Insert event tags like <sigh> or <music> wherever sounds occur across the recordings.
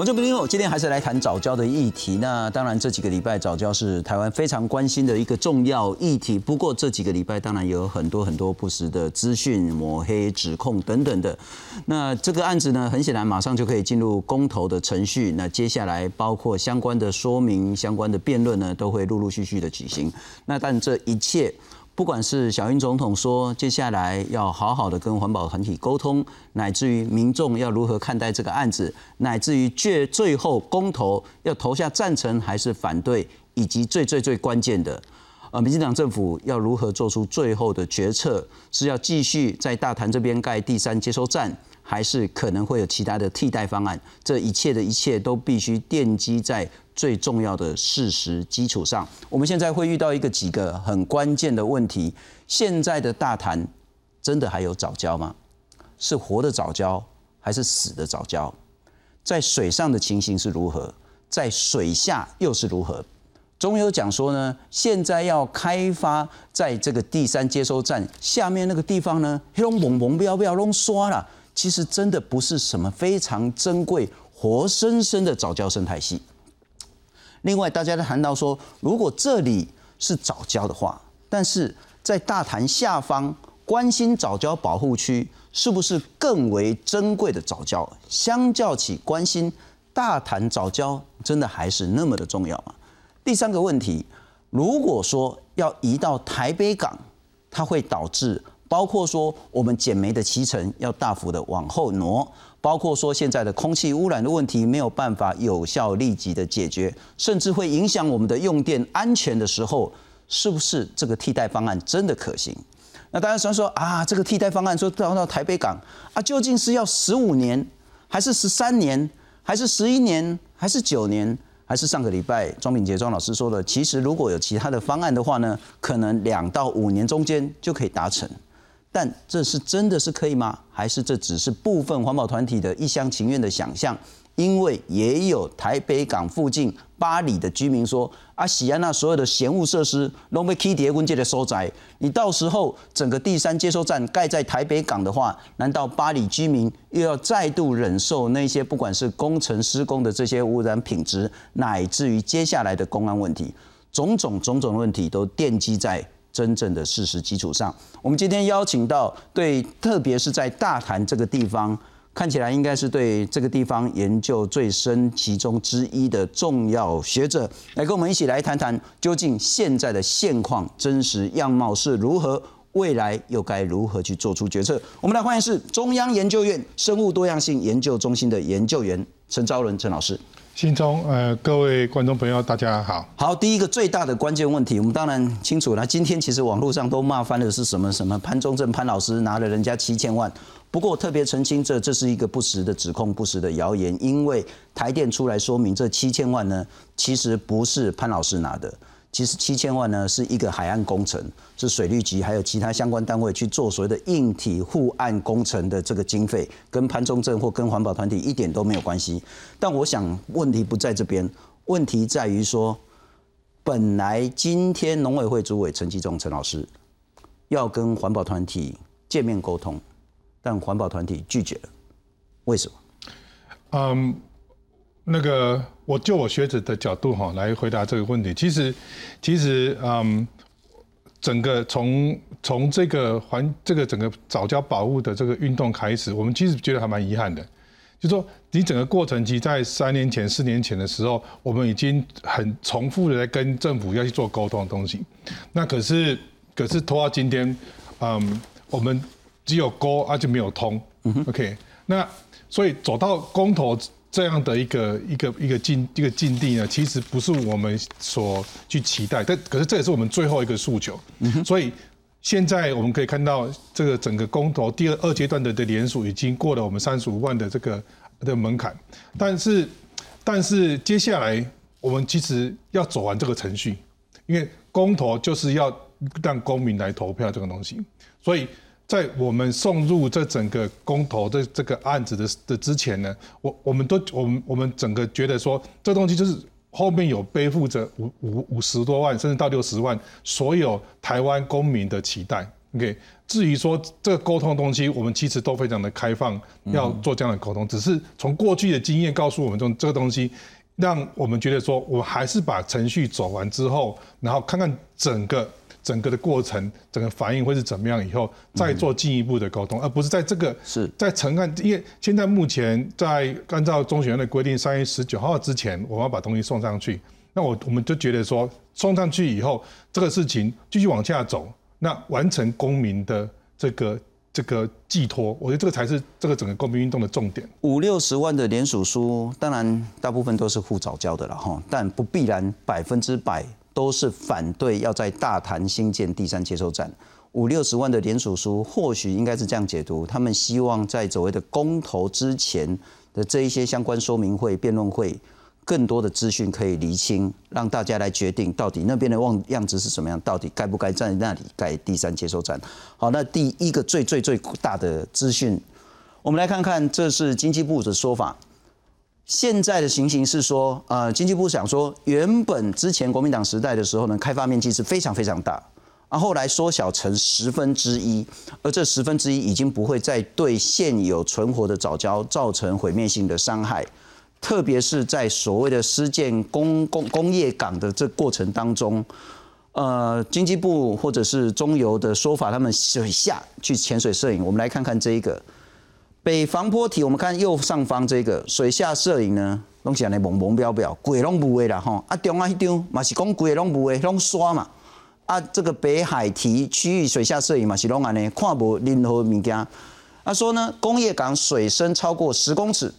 观众朋友，今天还是来谈早教的议题。那当然，这几个礼拜早教是台湾非常关心的一个重要议题。不过这几个礼拜当然也有很多很多不实的资讯、抹黑、指控等等的。那这个案子呢，很显然马上就可以进入公投的程序。那接下来包括相关的说明、相关的辩论呢，都会陆陆续续的举行。那但这一切。不管是小英总统说接下来要好好的跟环保团体沟通，乃至于民众要如何看待这个案子，乃至于最最后公投要投下赞成还是反对，以及最最最关键的，呃，民进党政府要如何做出最后的决策，是要继续在大潭这边盖第三接收站，还是可能会有其他的替代方案？这一切的一切都必须奠基在。最重要的事实基础上，我们现在会遇到一个几个很关键的问题：现在的大潭真的还有早教吗？是活的早教还是死的早教？在水上的情形是如何？在水下又是如何？总有讲说呢，现在要开发在这个第三接收站下面那个地方呢，那种蒙蒙不要不要弄刷了，其实真的不是什么非常珍贵、活生生的早教生态系。另外，大家在谈到说，如果这里是早教的话，但是在大潭下方关心早教保护区，是不是更为珍贵的早教？相较起关心大潭早教，真的还是那么的重要吗？第三个问题，如果说要移到台北港，它会导致包括说我们减煤的期程要大幅的往后挪。包括说现在的空气污染的问题没有办法有效立即的解决，甚至会影响我们的用电安全的时候，是不是这个替代方案真的可行？那大家想说啊，这个替代方案说到到台北港啊，究竟是要十五年，还是十三年，还是十一年，还是九年，还是上个礼拜庄敏杰庄老师说的，其实如果有其他的方案的话呢，可能两到五年中间就可以达成。但这是真的是可以吗？还是这只是部分环保团体的一厢情愿的想象？因为也有台北港附近八里的居民说：“啊，喜安那所有的闲物设施都被 K 叠温界的收窄，你到时候整个第三接收站盖在台北港的话，难道八里居民又要再度忍受那些不管是工程施工的这些污染品质，乃至于接下来的公安问题，种种种种问题都奠基在？”真正的事实基础上，我们今天邀请到对，特别是在大潭这个地方，看起来应该是对这个地方研究最深其中之一的重要学者，来跟我们一起来谈谈，究竟现在的现况真实样貌是如何，未来又该如何去做出决策？我们来欢迎是中央研究院生物多样性研究中心的研究员陈昭伦陈老师。心中，呃，各位观众朋友，大家好。好，第一个最大的关键问题，我们当然清楚了。今天其实网络上都骂翻的是什么什么潘忠正潘老师拿了人家七千万。不过特别澄清，这这是一个不实的指控，不实的谣言。因为台电出来说明，这七千万呢，其实不是潘老师拿的。其实七千万呢，是一个海岸工程，是水利局还有其他相关单位去做所谓的硬体护岸工程的这个经费，跟潘中正或跟环保团体一点都没有关系。但我想问题不在这边，问题在于说，本来今天农委会主委陈其忠陈老师要跟环保团体见面沟通，但环保团体拒绝了，为什么？嗯。那个，我就我学者的角度哈来回答这个问题。其实，其实，嗯，整个从从这个环这个整个早教保护的这个运动开始，我们其实觉得还蛮遗憾的。就说你整个过程，其实在三年前、四年前的时候，我们已经很重复的在跟政府要去做沟通的东西。那可是，可是拖到今天，嗯，我们只有沟而且没有通。OK，那所以走到公投。这样的一个一个一个境一个境地呢，其实不是我们所去期待，但可是这也是我们最后一个诉求。所以现在我们可以看到，这个整个公投第二二阶段的的联署已经过了我们三十五万的这个的门槛，但是但是接下来我们其实要走完这个程序，因为公投就是要让公民来投票这个东西，所以。在我们送入这整个公投的这个案子的的之前呢，我我们都我们我们整个觉得说，这东西就是后面有背负着五五五十多万甚至到六十万所有台湾公民的期待。OK，至于说这个沟通的东西，我们其实都非常的开放，要做这样的沟通。只是从过去的经验告诉我们，这这个东西，让我们觉得说，我还是把程序走完之后，然后看看整个整个的过程，整个反应会是怎么样，以后再做进一步的沟通，而不是在这个是在承案，因为现在目前在按照中选院的规定，三月十九号之前，我们要把东西送上去。那我我们就觉得说，送上去以后，这个事情继续往下走。那完成公民的这个这个寄托，我觉得这个才是这个整个公民运动的重点。五六十万的联署书，当然大部分都是护早交的了哈，但不必然百分之百都是反对要在大潭新建第三接收站。五六十万的联署书，或许应该是这样解读：他们希望在所谓的公投之前的这一些相关说明会、辩论会。更多的资讯可以厘清，让大家来决定到底那边的望样子是什么样，到底该不该在那里盖第三接收站。好，那第一个最最最大的资讯，我们来看看，这是经济部的说法。现在的情形是说，呃，经济部想说，原本之前国民党时代的时候呢，开发面积是非常非常大，啊，后来缩小成十分之一，而这十分之一已经不会再对现有存活的早教造成毁灭性的伤害。特别是在所谓的施建工工工业港的这过程当中，呃，经济部或者是中油的说法，他们水下去潜水摄影。我们来看看这一个北防坡体，我们看右上方这个水下摄影呢，拢是安尼蒙蒙标标，鬼拢不会啦吼。啊，中央迄张嘛是讲鬼拢不会，拢刷嘛。啊，这个北海堤区域水下摄影嘛是拢安尼，看无任何物件。他说呢，工业港水深超过十公尺。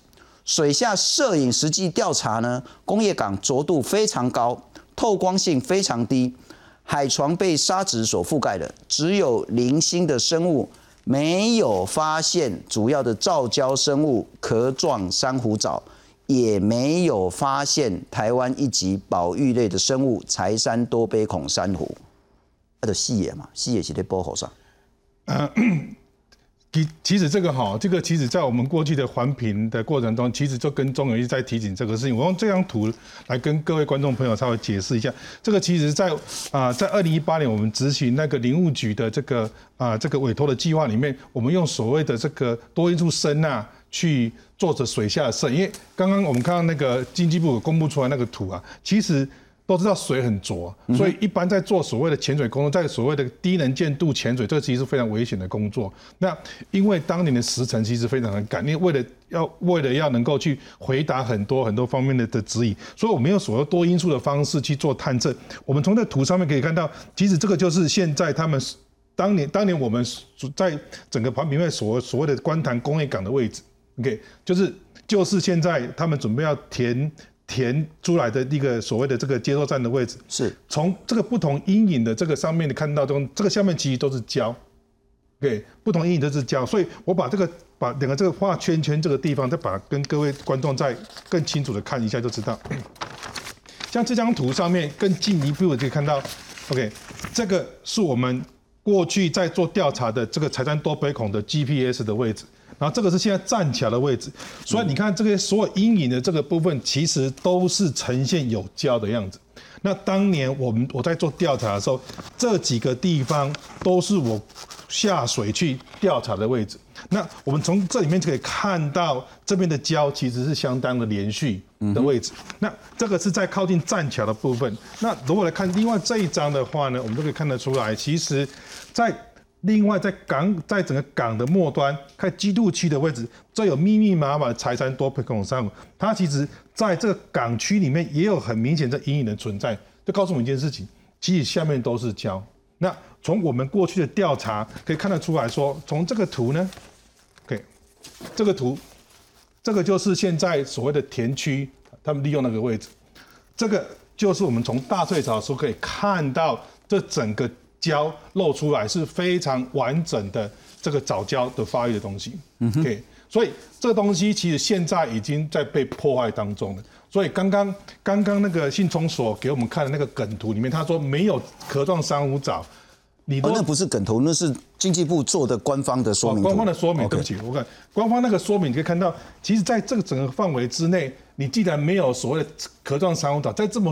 水下摄影实际调查呢，工业港浊度非常高，透光性非常低，海床被沙子所覆盖的，只有零星的生物，没有发现主要的造礁生物壳状珊瑚藻，也没有发现台湾一级保育类的生物柴山多杯孔珊瑚，它的细野嘛，细野是在波河上。其其实这个哈，这个其实在我们过去的环评的过程中，其实就跟中油一在提醒这个事情。我用这张图来跟各位观众朋友稍微解释一下。这个其实，在啊，在二零一八年我们执行那个林务局的这个啊这个委托的计划里面，我们用所谓的这个多因素声呐去做着水下摄。因为刚刚我们看到那个经济部公布出来那个图啊，其实。都知道水很浊，所以一般在做所谓的潜水工作，在所谓的低能见度潜水，这个其实是非常危险的工作。那因为当年的时程其实非常的赶，因为为了要为了要能够去回答很多很多方面的的指引，所以我们用所谓多因素的方式去做探证。我们从这图上面可以看到，其实这个就是现在他们当年当年我们在整个环评会所所谓的观塘工业港的位置，OK，就是就是现在他们准备要填。填出来的一个所谓的这个接收站的位置，是。从这个不同阴影的这个上面你看到中，这个下面其实都是胶，对，不同阴影都是胶，所以我把这个把两个这个画圈圈这个地方，再把跟各位观众再更清楚的看一下就知道。<coughs> 像这张图上面更进一步可以看到，OK，这个是我们过去在做调查的这个财山多北孔的 GPS 的位置。然后这个是现在站起来的位置，所以你看这个所有阴影的这个部分，其实都是呈现有胶的样子。那当年我们我在做调查的时候，这几个地方都是我下水去调查的位置。那我们从这里面就可以看到，这边的胶其实是相当的连续的位置。那这个是在靠近栈桥的部分。那如果来看另外这一张的话呢，我们都可以看得出来，其实，在另外，在港在整个港的末端，看基督区的位置，这有密密麻麻的财产多佩孔珊瑚，它其实在这个港区里面也有很明显的阴影的存在，就告诉我们一件事情，其实下面都是礁。那从我们过去的调查可以看得出来说，从这个图呢，OK，这个图，这个就是现在所谓的田区，他们利用那个位置，这个就是我们从大退潮时候可以看到这整个。胶露出来是非常完整的这个藻胶的发育的东西，OK，所以这个东西其实现在已经在被破坏当中了。所以刚刚刚刚那个信聪所给我们看的那个梗图里面，他说没有壳状珊瑚藻，你那不是梗图，那是经济部做的官方的说明。官方的说明，对不起，我看官方那个说明，你可以看到，其实在这个整个范围之内，你既然没有所谓的壳状珊瑚藻，在这么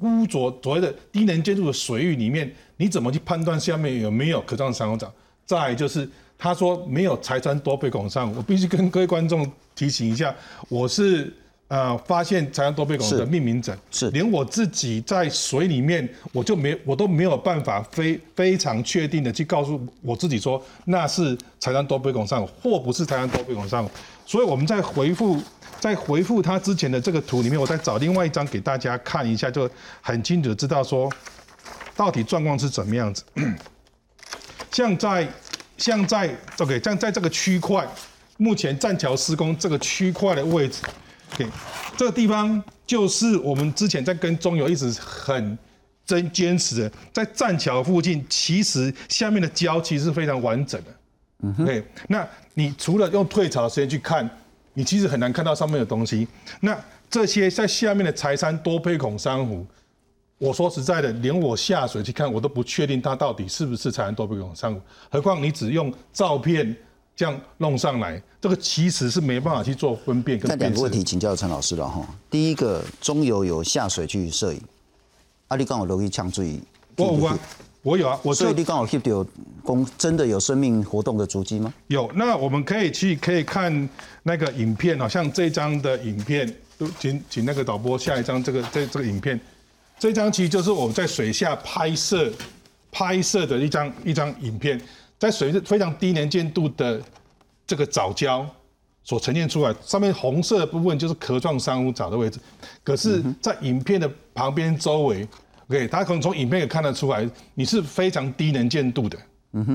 污浊所谓的低能见度的水域里面。你怎么去判断下面有没有可状珊瑚藻？再来就是他说没有财产多倍拱上，我必须跟各位观众提醒一下，我是呃发现财产多倍拱的命名者，是连我自己在水里面，我就没我都没有办法非非常确定的去告诉我自己说那是财产多倍拱上或不是财产多倍拱上，所以我们在回复 <laughs> 在回复他之前的这个图里面，我再找另外一张给大家看一下，就很清楚的知道说到底状况是怎么样子。<coughs> 像在像在 OK，像在这个区块，目前栈桥施工这个区块的位置，OK，这个地方就是我们之前在跟中油一直很真坚持的，在栈桥附近，其实下面的礁其实是非常完整的。嗯，OK，那你除了用退潮的时间去看，你其实很难看到上面的东西。那这些在下面的柴山多胚孔珊瑚。我说实在的，连我下水去看，我都不确定它到底是不是财山多贝孔珊瑚。何况你只用照片这样弄上来，这个其实是没办法去做分辨跟。那两个问题请教陈老师了哈。第一个，中游有下水去摄影，阿里刚好都可以抢注我有啊，我有啊，我所以你刚好 keep 有公真的有生命活动的足迹吗？有，那我们可以去可以看那个影片好，像这张的影片，都请请那个导播下一张这个这这个影片。这张其实就是我们在水下拍摄拍摄的一张一张影片，在水非常低能见度的这个藻礁所呈现出来，上面红色的部分就是壳状珊瑚藻的位置，可是，在影片的旁边周围，OK，大家可能从影片也看得出来，你是非常低能见度的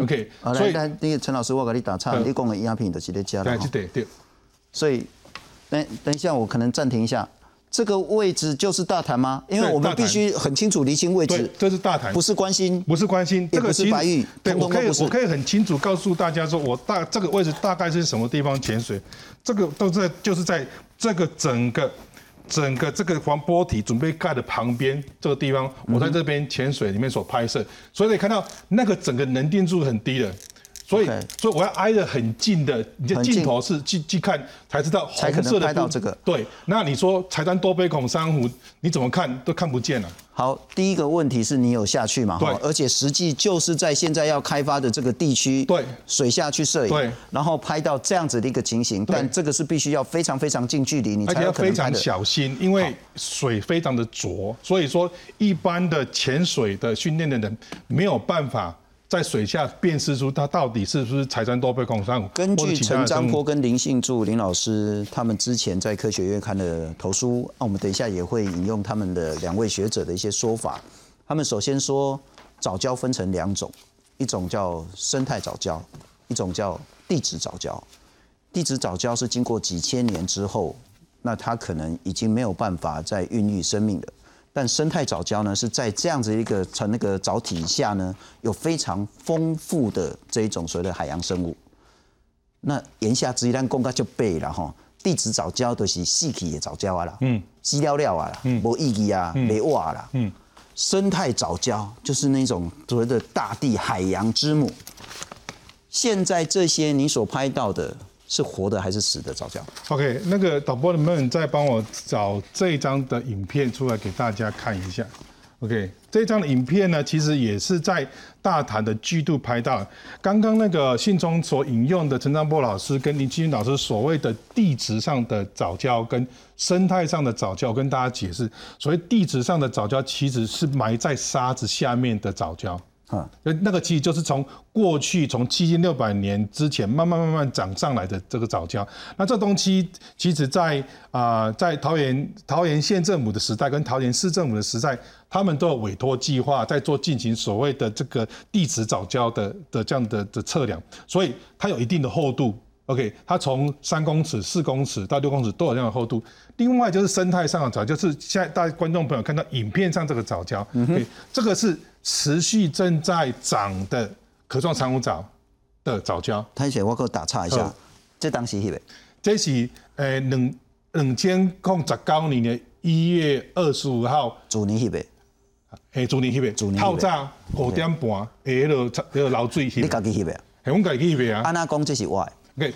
，OK。所以，那个陈老师，我给你打岔，你讲的影片就是在加的对对。所以，等等一下，我可能暂停一下。这个位置就是大潭吗？因为我们必须很清楚厘清位置。这是大潭，不是关心，不是关心，这个是白玉。对，我可以，我可以很清楚告诉大家说，我大这个位置大概是什么地方潜水，这个都在就是在这个整个整个这个防波体准备盖的旁边这个地方，我在这边潜水里面所拍摄，所以可以看到那个整个能见度很低的。所以，所以我要挨得很近的，你的镜头是去去看，才知道红色的拍到这个。对，那你说柴山多杯孔珊瑚，你怎么看都看不见了。好，第一个问题是你有下去嘛？对。而且实际就是在现在要开发的这个地区，对，水下去摄影，对，然后拍到这样子的一个情形。但这个是必须要非常非常近距离，你才要非常小心，因为水非常的浊，所以说一般的潜水的训练的人没有办法。在水下辨识出它到底是不是财山多倍孔珊瑚。根据陈章波跟林信柱林老师他们之前在科学院看的投书，那我们等一下也会引用他们的两位学者的一些说法。他们首先说，藻礁分成两种，一种叫生态藻礁，一种叫地质藻礁。地质藻礁是经过几千年之后，那它可能已经没有办法再孕育生命的。但生态藻礁呢，是在这样子一个成那个藻体下呢，有非常丰富的这一种所谓的海洋生物。那言下之意，咱公告就背了哈。地质藻礁都是细体的藻礁啊啦，嗯，稀料料啊啦，嗯，无意义啊，没瓦啦，嗯。生态藻礁就是那种所谓的大地海洋之母。现在这些你所拍到的。是活的还是死的藻礁？OK，那个导播能不能再帮我找这一张的影片出来给大家看一下？OK，这张的影片呢，其实也是在大潭的居度拍到。刚刚那个信中所引用的陈章波老师跟林清军老师所谓的地质上的藻礁跟生态上的藻礁，跟大家解释，所谓地质上的藻礁其实是埋在沙子下面的藻礁。啊，那个其实就是从过去从七千六百年之前慢慢慢慢涨上来的这个藻礁。那这东西其实，在啊，在桃园桃园县政府的时代跟桃园市政府的时代，他们都有委托计划在做进行所谓的这个地质藻礁的的这样的的测量，所以它有一定的厚度。OK，它从三公尺、四公尺到六公尺都有这样的厚度。另外就是生态上的藻，就是现在大家观众朋友看到影片上这个藻礁，嗯这个是。持续正在长的壳状珊瑚藻的藻礁，太险，我给我打岔一下，这当时是的，这是呃两两千零十九年的一月二十五号，主年翕的，嘿，主年翕的，透早五点半，下迄落迄落流水翕，你家己翕的，系我家己翕的啊。安那讲这是我，OK，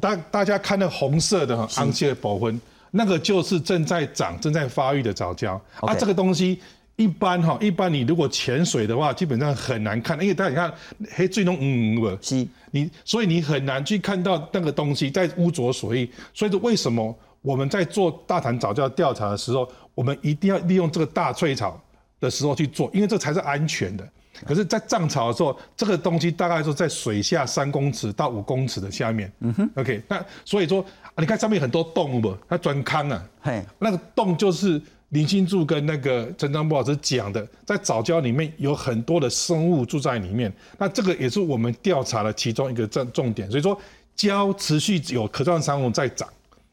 大大家看那红色的哈，红色的部分，那个就是正在长、正在发育的藻礁啊，这个东西。一般哈，一般你如果潜水的话，基本上很难看，因为大家你看黑最终嗯不，是，你所以你很难去看到那个东西在污浊水。所以说为什么我们在做大潭早教调查的时候，我们一定要利用这个大翠草的时候去做，因为这才是安全的。可是，在涨潮的时候，这个东西大概是在水下三公尺到五公尺的下面。嗯哼，OK，那所以说，你看上面很多洞不？它钻坑啊，嘿，那个洞就是林心柱跟那个陈章波老师讲的，在藻礁里面有很多的生物住在里面。那这个也是我们调查的其中一个重重点。所以说，礁持续有可状生物在长。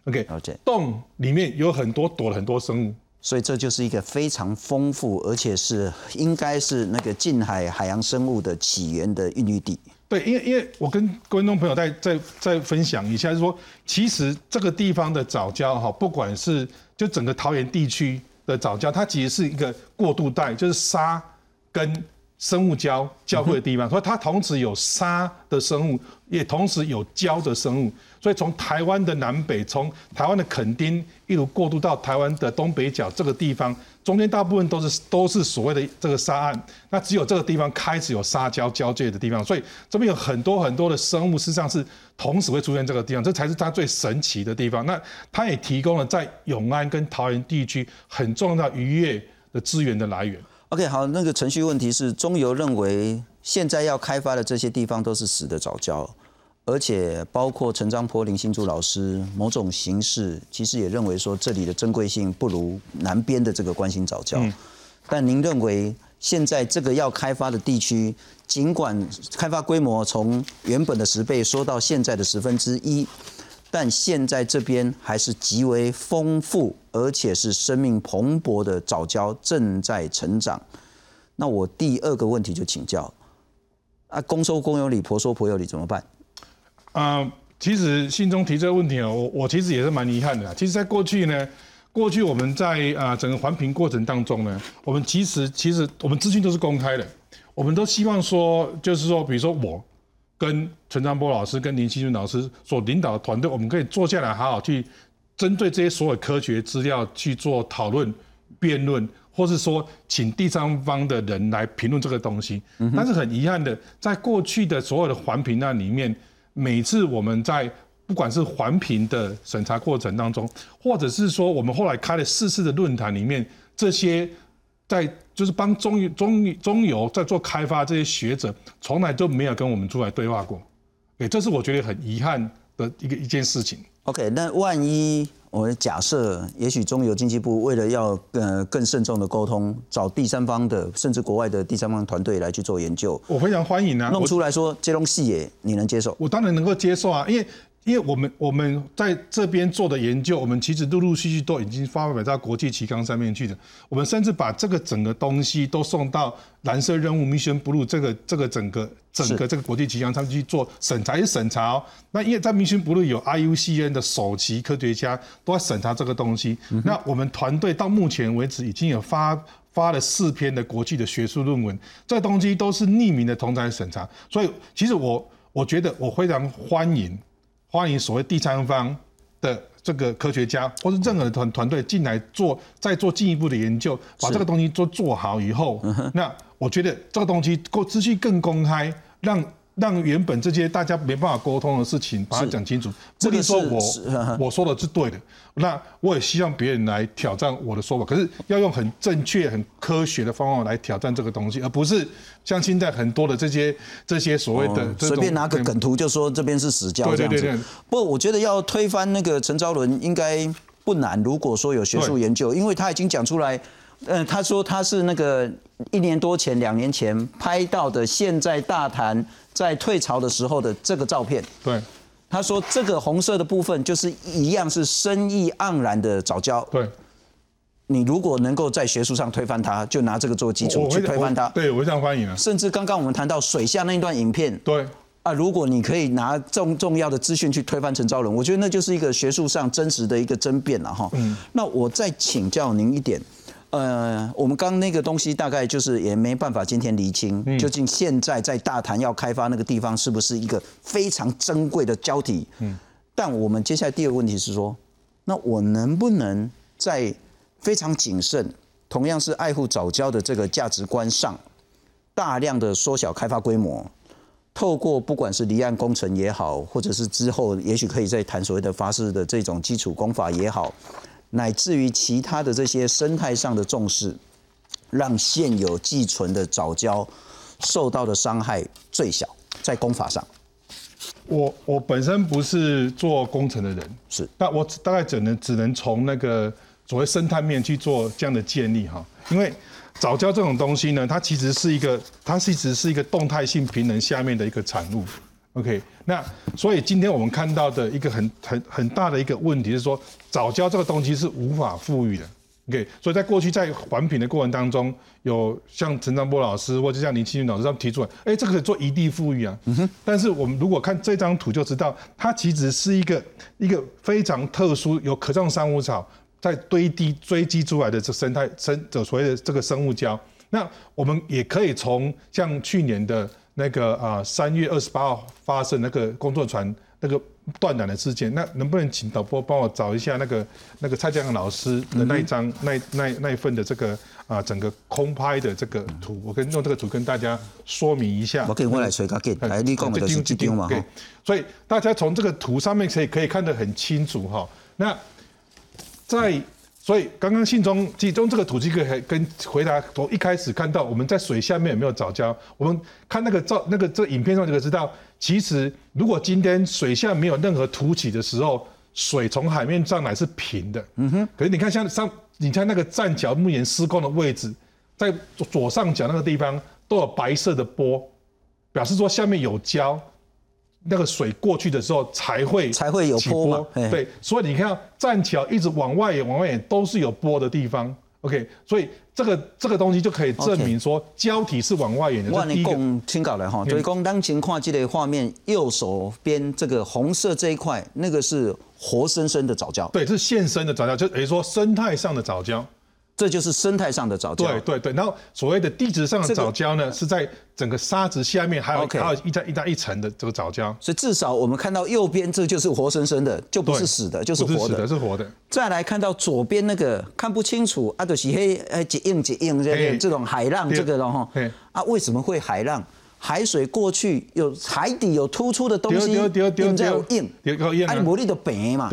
OK，洞里面有很多躲了很多生物。所以这就是一个非常丰富，而且是应该是那个近海海洋生物的起源的孕育地。对，因为因为我跟观众朋友再再再分享一下，就是说，其实这个地方的早教哈，不管是就整个桃园地区的早教，它其实是一个过渡带，就是沙跟。生物礁交汇的地方，所以它同时有沙的生物，也同时有礁的生物。所以从台湾的南北，从台湾的垦丁一路过渡到台湾的东北角这个地方，中间大部分都是都是所谓的这个沙岸。那只有这个地方开始有沙礁交界的地方，所以这边有很多很多的生物，事实上是同时会出现这个地方，这才是它最神奇的地方。那它也提供了在永安跟桃园地区很重要的渔业的资源的来源。OK，好，那个程序问题是中油认为现在要开发的这些地方都是死的早教，而且包括陈章坡、林新柱老师，某种形式其实也认为说这里的珍贵性不如南边的这个关心早教。但您认为现在这个要开发的地区，尽管开发规模从原本的十倍缩到现在的十分之一？但现在这边还是极为丰富，而且是生命蓬勃的藻礁正在成长。那我第二个问题就请教：啊，公说公有理，婆说婆有理，怎么办？啊，其实信中提这个问题啊，我我其实也是蛮遗憾的。其实，在过去呢，过去我们在啊整个环评过程当中呢，我们其实其实我们资讯都是公开的，我们都希望说，就是说，比如说我。跟陈昌波老师、跟林希俊老师所领导的团队，我们可以坐下来好好去针对这些所有科学资料去做讨论、辩论，或是说请第三方的人来评论这个东西。但是很遗憾的，在过去的所有的环评案里面，每次我们在不管是环评的审查过程当中，或者是说我们后来开了四次的论坛里面，这些。在就是帮中油中中油在做开发，这些学者从来都没有跟我们出来对话过，哎，这是我觉得很遗憾的一个一件事情。OK，那万一我们假设，也许中油经济部为了要呃更慎重的沟通，找第三方的甚至国外的第三方团队来去做研究，我非常欢迎啊，弄出来说接龙细野，你能接受？我当然能够接受啊，因为。因为我们我们在这边做的研究，我们其实陆陆续续都已经发表到国际期刊上面去的。我们甚至把这个整个东西都送到蓝色任务 Mission Blue 这个这个整个整个这个国际期刊上去做审查，也审查哦。那因为在 Mission Blue 有 IUCN 的首席科学家都在审查这个东西。那我们团队到目前为止已经有发发了四篇的国际的学术论文，这东西都是匿名的同台审查。所以其实我我觉得我非常欢迎。欢迎所谓第三方的这个科学家，或是任何团团队进来做，再做进一步的研究，把这个东西做做好以后，那我觉得这个东西够资讯更公开，让。让原本这些大家没办法沟通的事情，把它讲清楚。不能说我我说的是对的，那我也希望别人来挑战我的说法。可是要用很正确、很科学的方法来挑战这个东西，而不是像现在很多的这些这些所谓的随便拿个梗图就说这边是死教这样子。不，我觉得要推翻那个陈昭伦应该不难。如果说有学术研究，因为他已经讲出来。嗯，他说他是那个一年多前、两年前拍到的，现在大谈在退潮的时候的这个照片。对，他说这个红色的部分就是一样是生意盎然的早教。对，你如果能够在学术上推翻它，就拿这个做基础去推翻它。对，我非常欢迎啊。甚至刚刚我们谈到水下那一段影片。对。啊，如果你可以拿重重要的资讯去推翻陈昭伦，我觉得那就是一个学术上真实的一个争辩了哈。嗯。那我再请教您一点。呃，我们刚那个东西大概就是也没办法今天厘清，究竟现在在大潭要开发那个地方是不是一个非常珍贵的胶体？嗯，但我们接下来第二个问题是说，那我能不能在非常谨慎，同样是爱护早教的这个价值观上，大量的缩小开发规模，透过不管是离岸工程也好，或者是之后也许可以再谈所谓的发式的这种基础工法也好，乃至于其他的这些生态上的重视，让现有寄存的早教受到的伤害最小，在工法上。我我本身不是做工程的人，是，但我大概只能只能从那个所谓生态面去做这样的建立哈，因为早教这种东西呢，它其实是一个，它其实是一个动态性平衡下面的一个产物。OK，那所以今天我们看到的一个很很很大的一个问题是说，早教这个东西是无法富裕的。OK，所以在过去在环评的过程当中，有像陈章波老师或者像林清云老师他们提出来，哎，这个可以做一地富裕啊。嗯哼。但是我们如果看这张图就知道，它其实是一个一个非常特殊有可种珊瑚草在堆积堆积出来的这生态生这所谓的这个生物胶。那我们也可以从像去年的那个啊三月二十八号发生那个工作船那个。断缆的事件，那能不能请导播帮我找一下那个那个蔡江老师的那一张那那那一份的这个啊整个空拍的这个图，我跟用这个图跟大家说明一下。我给我来吹个给，来你讲的是这张嘛哈。所以大家从这个图上面可以可以看得很清楚哈。那在所以刚刚信中其中这个土鸡哥还跟回答从一开始看到我们在水下面有没有藻礁，我们看那个照那个这影片上就可以知道。其实，如果今天水下没有任何凸起的时候，水从海面上来是平的。嗯哼。可是你看，像上，你看那个栈桥目前施工的位置，在左上角那个地方都有白色的波，表示说下面有礁，那个水过去的时候才会才会有波。对，所以你看栈桥一直往外延，往外延都是有波的地方。OK，所以这个这个东西就可以证明说胶体是往外延的。我你讲清搞了哈，所以讲当前看这个画面，右手边这个红色这一块，那个是活生生的藻礁。对，是现生的藻礁，就等于说生态上的藻礁。这就是生态上的藻礁。对对对，然后所谓的地质上的藻礁呢，是在整个沙子下面还有还有一层一层一层的这个藻礁。所以至少我们看到右边，这就是活生生的，就不是死的，就是活的，是活的。再来看到左边那个看不清楚啊，就是黑呃几硬几硬这这种海浪这个了哈。啊，为什么会海浪？海水过去有海底有突出的东西，硬在硬，啊，你魔力的白嘛。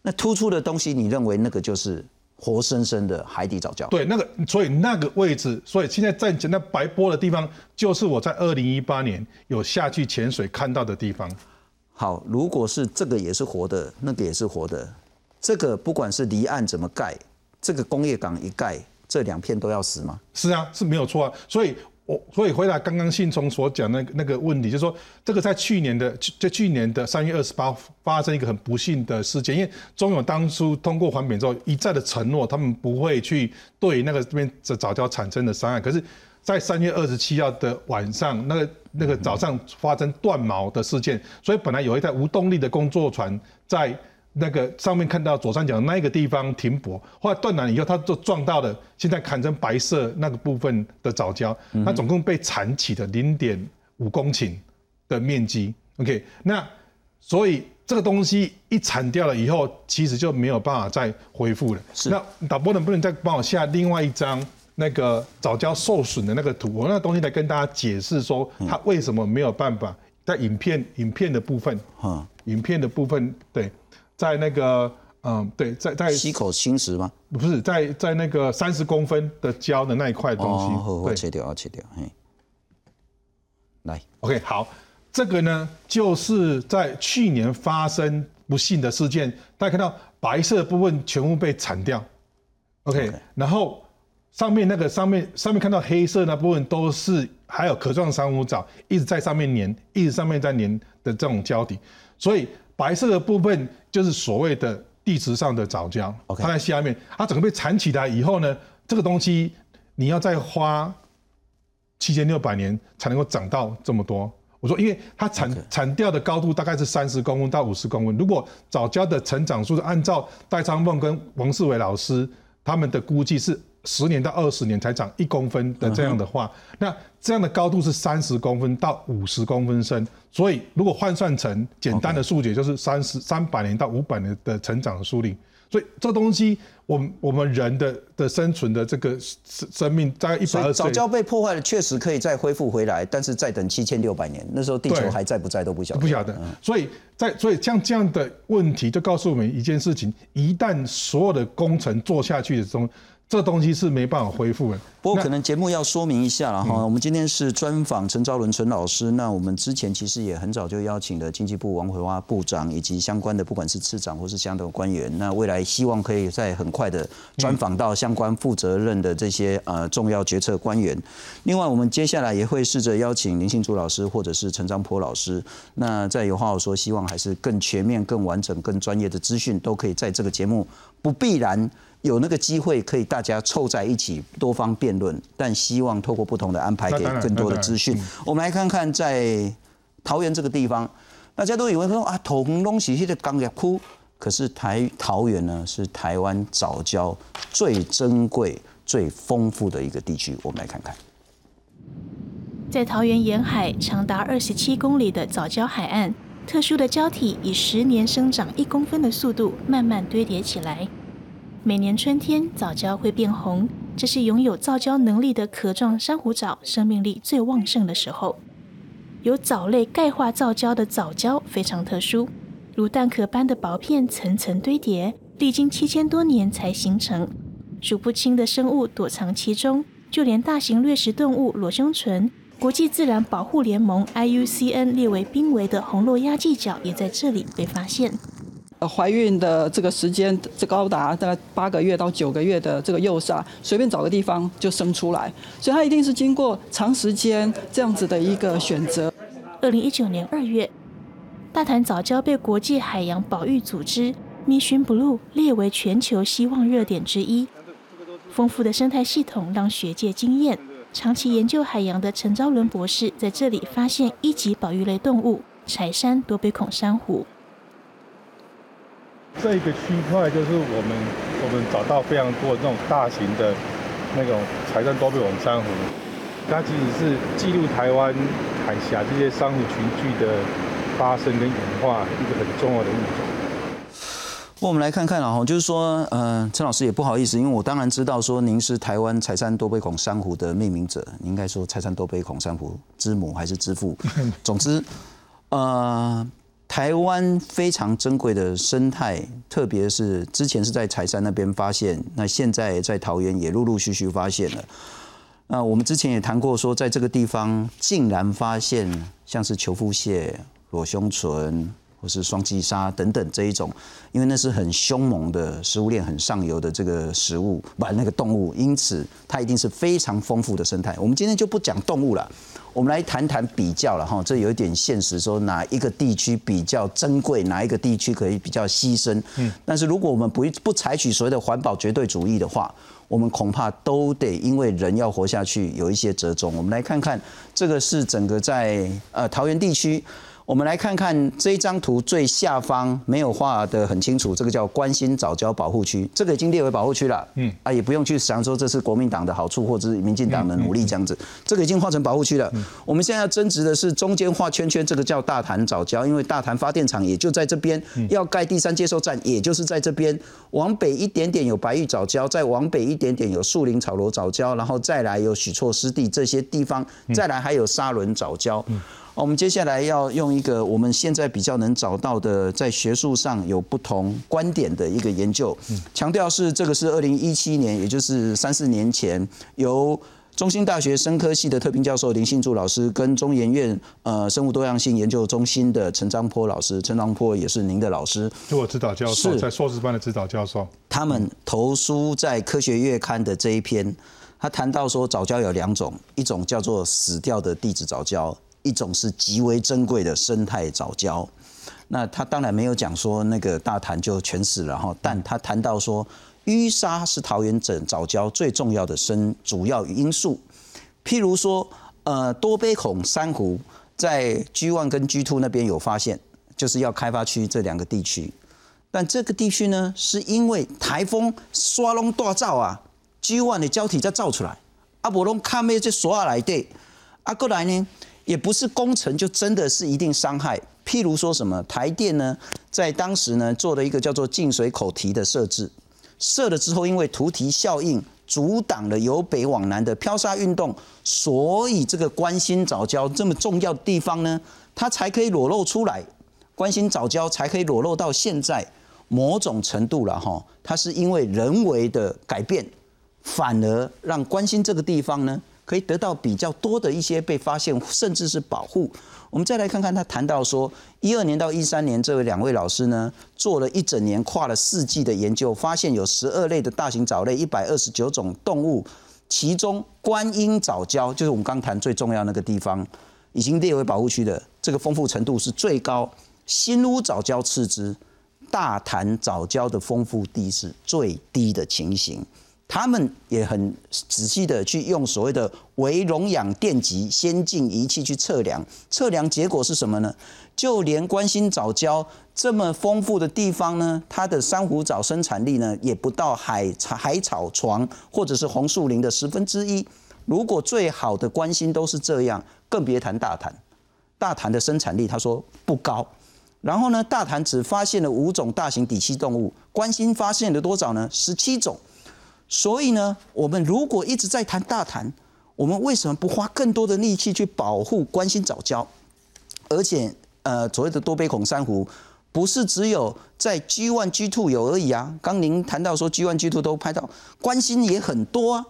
那突出的东西，你认为那个就是？活生生的海底藻礁。对，那个，所以那个位置，所以现在站起那白波的地方，就是我在二零一八年有下去潜水看到的地方。好，如果是这个也是活的，那个也是活的，这个不管是离岸怎么盖，这个工业港一盖，这两片都要死吗？是啊，是没有错啊，所以。我所以回答刚刚信聪所讲那那个问题，就是说这个在去年的在去年的三月二十八发生一个很不幸的事件，因为中永当初通过环评之后一再的承诺，他们不会去对那个这边的早教产生的伤害，可是，在三月二十七号的晚上，那个那个早上发生断锚的事件，所以本来有一台无动力的工作船在。那个上面看到左上角那一个地方停泊，后来断缆以后，它就撞到了现在砍成白色那个部分的藻礁，它总共被铲起的零点五公顷的面积。OK，那所以这个东西一铲掉了以后，其实就没有办法再恢复了。是那导播能不能再帮我下另外一张那个藻礁受损的那个图？我那东西来跟大家解释说，它为什么没有办法在影片影片的部分，哈，影片的部分对。在那个，嗯，对，在在溪口侵蚀吗？不是，在在那个三十公分的胶的那一块东西，对，切掉，切掉，嘿，来，OK，好，这个呢，就是在去年发生不幸的事件，大家看到白色部分全部被铲掉，OK，然后上面那个上面上面看到黑色那部分都是还有壳状珊瑚藻一直在上面粘，一直上面在粘的这种胶底，所以。白色的部分就是所谓的地质上的藻礁，它在下面，它整个被铲起来以后呢，这个东西你要再花七千六百年才能够长到这么多。我说，因为它铲铲掉的高度大概是三十公分到五十公分，如果藻礁的成长速度按照戴昌凤跟王世伟老师他们的估计是。十年到二十年才长一公分的这样的话，那这样的高度是三十公分到五十公分深，所以如果换算成简单的数解，就是三十三百年到五百年的成长的树龄。所以这东西，我们我们人的的生存的这个生生命大概一百二十早教被破坏了，确实可以再恢复回来，但是再等七千六百年，那时候地球还在不在都不晓得。不晓得。所以在所以像这样的问题，就告诉我们一件事情：一旦所有的工程做下去的中。这东西是没办法恢复的。不过可能节目要说明一下了哈，我们今天是专访陈昭伦陈老师。那我们之前其实也很早就邀请了经济部王惠花部长以及相关的不管是次长或是相关的官员。那未来希望可以在很快的专访到相关负责任的这些呃重要决策官员。另外，我们接下来也会试着邀请林信竹老师或者是陈章波老师。那在有话好说，希望还是更全面、更完整、更专业的资讯都可以在这个节目，不必然。有那个机会可以大家凑在一起多方辩论，但希望透过不同的安排给更多的资讯。我们来看看在桃园这个地方，大家都以为说啊，同东西的钢铁窟，可是台桃园呢是台湾早教最珍贵、最丰富的一个地区。我们来看看，在桃园沿海长达二十七公里的早教海岸，特殊的胶体以十年生长一公分的速度慢慢堆叠起来。每年春天，藻礁会变红，这是拥有造礁能力的壳状珊瑚藻生命力最旺盛的时候。由藻类钙化造礁的藻礁非常特殊，如蛋壳般的薄片层层堆叠，历经七千多年才形成，数不清的生物躲藏其中，就连大型掠食动物裸胸唇，国际自然保护联盟 IUCN 列为濒危的红络压髻角也在这里被发现。怀孕的这个时间，这高达大概八个月到九个月的这个幼鲨，随便找个地方就生出来，所以它一定是经过长时间这样子的一个选择。二零一九年二月，大潭早礁被国际海洋保育组织 Mission Blue 列为全球希望热点之一。丰富的生态系统让学界惊艳。长期研究海洋的陈昭伦博士在这里发现一级保育类动物柴山多杯孔珊瑚。这个区块就是我们我们找到非常多的这种大型的那种柴山多贝孔珊瑚，它其实是记录台湾海峡这些珊瑚群聚的发生跟演化一个很重要的物种。我们来看看啊，就是说，呃，陈老师也不好意思，因为我当然知道说您是台湾财山多杯孔珊瑚的命名者，你应该说财山多杯孔珊瑚之母还是之父，总之，呃。台湾非常珍贵的生态，特别是之前是在柴山那边发现，那现在在桃园也陆陆续续发现了。那我们之前也谈过，说在这个地方竟然发现像是球腹蟹、裸胸唇。或是双髻鲨等等这一种，因为那是很凶猛的食物链很上游的这个食物，不那个动物，因此它一定是非常丰富的生态。我们今天就不讲动物了，我们来谈谈比较了哈。这有一点现实，说哪一个地区比较珍贵，哪一个地区可以比较牺牲。嗯，但是如果我们不不采取所谓的环保绝对主义的话，我们恐怕都得因为人要活下去有一些折中。我们来看看，这个是整个在呃桃园地区。我们来看看这一张图最下方没有画的很清楚，这个叫关心早教保护区，这个已经列为保护区了。嗯，啊也不用去想说这是国民党的好处或者是民进党的努力这样子，这个已经划成保护区了。我们现在要争执的是中间画圈圈这个叫大潭早教，因为大潭发电厂也就在这边，要盖第三接收站也就是在这边。往北一点点有白玉早教，再往北一点点有树林草罗早教，然后再来有许错湿地这些地方，再来还有沙仑早教。我们接下来要用一个我们现在比较能找到的，在学术上有不同观点的一个研究，强调是这个是二零一七年，也就是三四年前，由中兴大学生科系的特聘教授林信柱老师跟中研院呃生物多样性研究中心的陈章坡老师，陈章坡也是您的老师，是我指导教授，在硕士班的指导教授。他们投书在科学月刊的这一篇，他谈到说早教有两种，一种叫做死掉的地质早教。一种是极为珍贵的生态藻礁，那他当然没有讲说那个大潭就全死了哈，但他谈到说淤沙是桃园整藻礁最重要的生主要因素，譬如说呃多杯孔珊瑚在 G one 跟 G two 那边有发现，就是要开发区这两个地区，但这个地区呢是因为台风刷龙大造啊，G one 的胶体在造出来，阿伯龙看咩这刷来的，啊过来呢。也不是工程就真的是一定伤害，譬如说什么台电呢，在当时呢做了一个叫做进水口堤的设置，设了之后，因为图堤效应阻挡了由北往南的漂沙运动，所以这个关心早教这么重要的地方呢，它才可以裸露出来。关心早教才可以裸露到现在某种程度了哈，它是因为人为的改变，反而让关心这个地方呢，可以得到比较多的一些被发现，甚至是保护。我们再来看看他谈到说，一二年到一三年，这位两位老师呢，做了一整年跨了四季的研究，发现有十二类的大型藻类，一百二十九种动物，其中观音藻礁就是我们刚谈最重要那个地方，已经列为保护区的，这个丰富程度是最高。新屋藻礁次之，大潭藻礁的丰富地是最低的情形。他们也很仔细的去用所谓的微溶氧电极先进仪器去测量，测量结果是什么呢？就连关心藻礁这么丰富的地方呢，它的珊瑚藻生产力呢，也不到海海草床或者是红树林的十分之一。如果最好的关心都是这样，更别谈大潭。大潭的生产力，他说不高。然后呢，大潭只发现了五种大型底栖动物，关心发现了多少呢？十七种。所以呢，我们如果一直在谈大谈，我们为什么不花更多的力气去保护关心藻礁？而且，呃，所谓的多杯孔珊瑚，不是只有在 G one、G two 有而已啊。刚您谈到说 G one、G two 都拍到，关心也很多啊。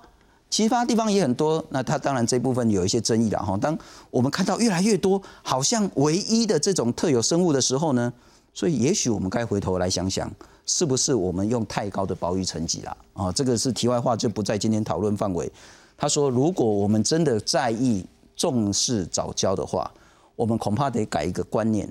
其他地方也很多，那它当然这部分有一些争议了哈。当我们看到越来越多好像唯一的这种特有生物的时候呢，所以也许我们该回头来想想，是不是我们用太高的保育层级了啊？这个是题外话，就不在今天讨论范围。他说，如果我们真的在意重视早教的话，我们恐怕得改一个观念。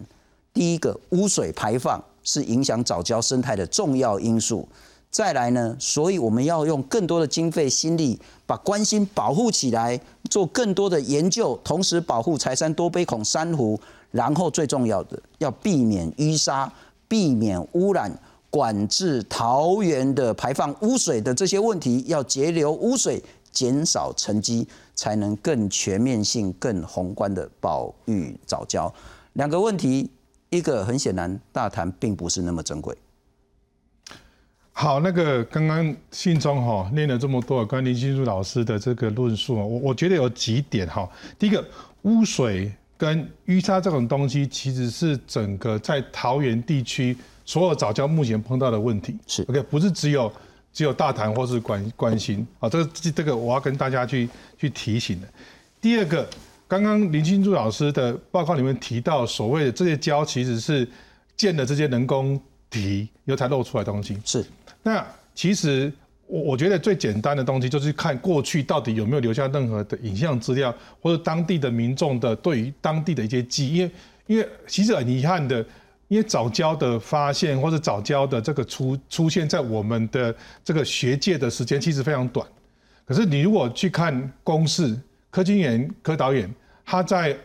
第一个，污水排放是影响早教生态的重要因素。再来呢，所以我们要用更多的经费心力，把关心保护起来，做更多的研究，同时保护柴山多杯孔珊瑚，然后最重要的要避免淤沙，避免污染，管制桃园的排放污水的这些问题，要截流污水，减少沉积，才能更全面性、更宏观的保育早教。两个问题，一个很显然，大潭并不是那么珍贵。好，那个刚刚信中哈念了这么多关于林金树老师的这个论述啊我我觉得有几点哈。第一个，污水跟淤沙这种东西，其实是整个在桃园地区所有早教目前碰到的问题。是 OK，不是只有只有大谈或是关关心啊，这个这个我要跟大家去去提醒的。第二个，刚刚林清柱老师的报告里面提到，所谓的这些胶其实是建的这些人工体有才露出来东西。是。那其实我我觉得最简单的东西就是看过去到底有没有留下任何的影像资料，或者当地的民众的对于当地的一些记忆，因为因为其实很遗憾的，因为早教的发现或者早教的这个出出现在我们的这个学界的时间其实非常短。可是你如果去看公式柯金元柯导演，他在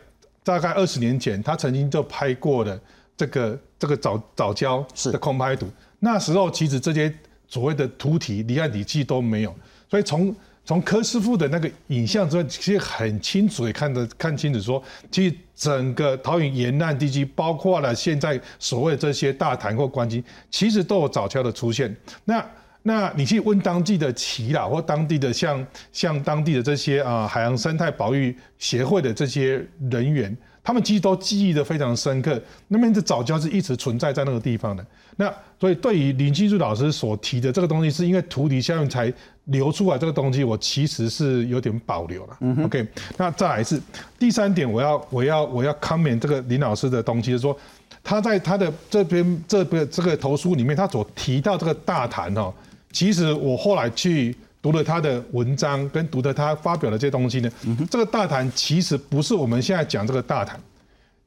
大概二十年前，他曾经就拍过的这个这个早早教的空拍图，那时候其实这些。所谓的图体离岸底气都没有，所以从从柯师傅的那个影像之外，其实很清楚也看得看清楚，说其实整个桃园沿岸地区，包括了现在所谓这些大潭或关机，其实都有早教的出现。那那你去问当地的耆老或当地的像像当地的这些啊海洋生态保育协会的这些人员。他们其实都记忆的非常深刻，那边的早教是一直存在在那个地方的。那所以对于林基柱老师所提的这个东西，是因为土底效应才流出来这个东西，我其实是有点保留了。OK，那再来是第三点，我要我要我要 comment 这个林老师的东西，就是说他在他的这边这边这个投书里面，他所提到这个大谈哦，其实我后来去。读了他的文章，跟读的他发表的这些东西呢，这个大谈其实不是我们现在讲这个大谈，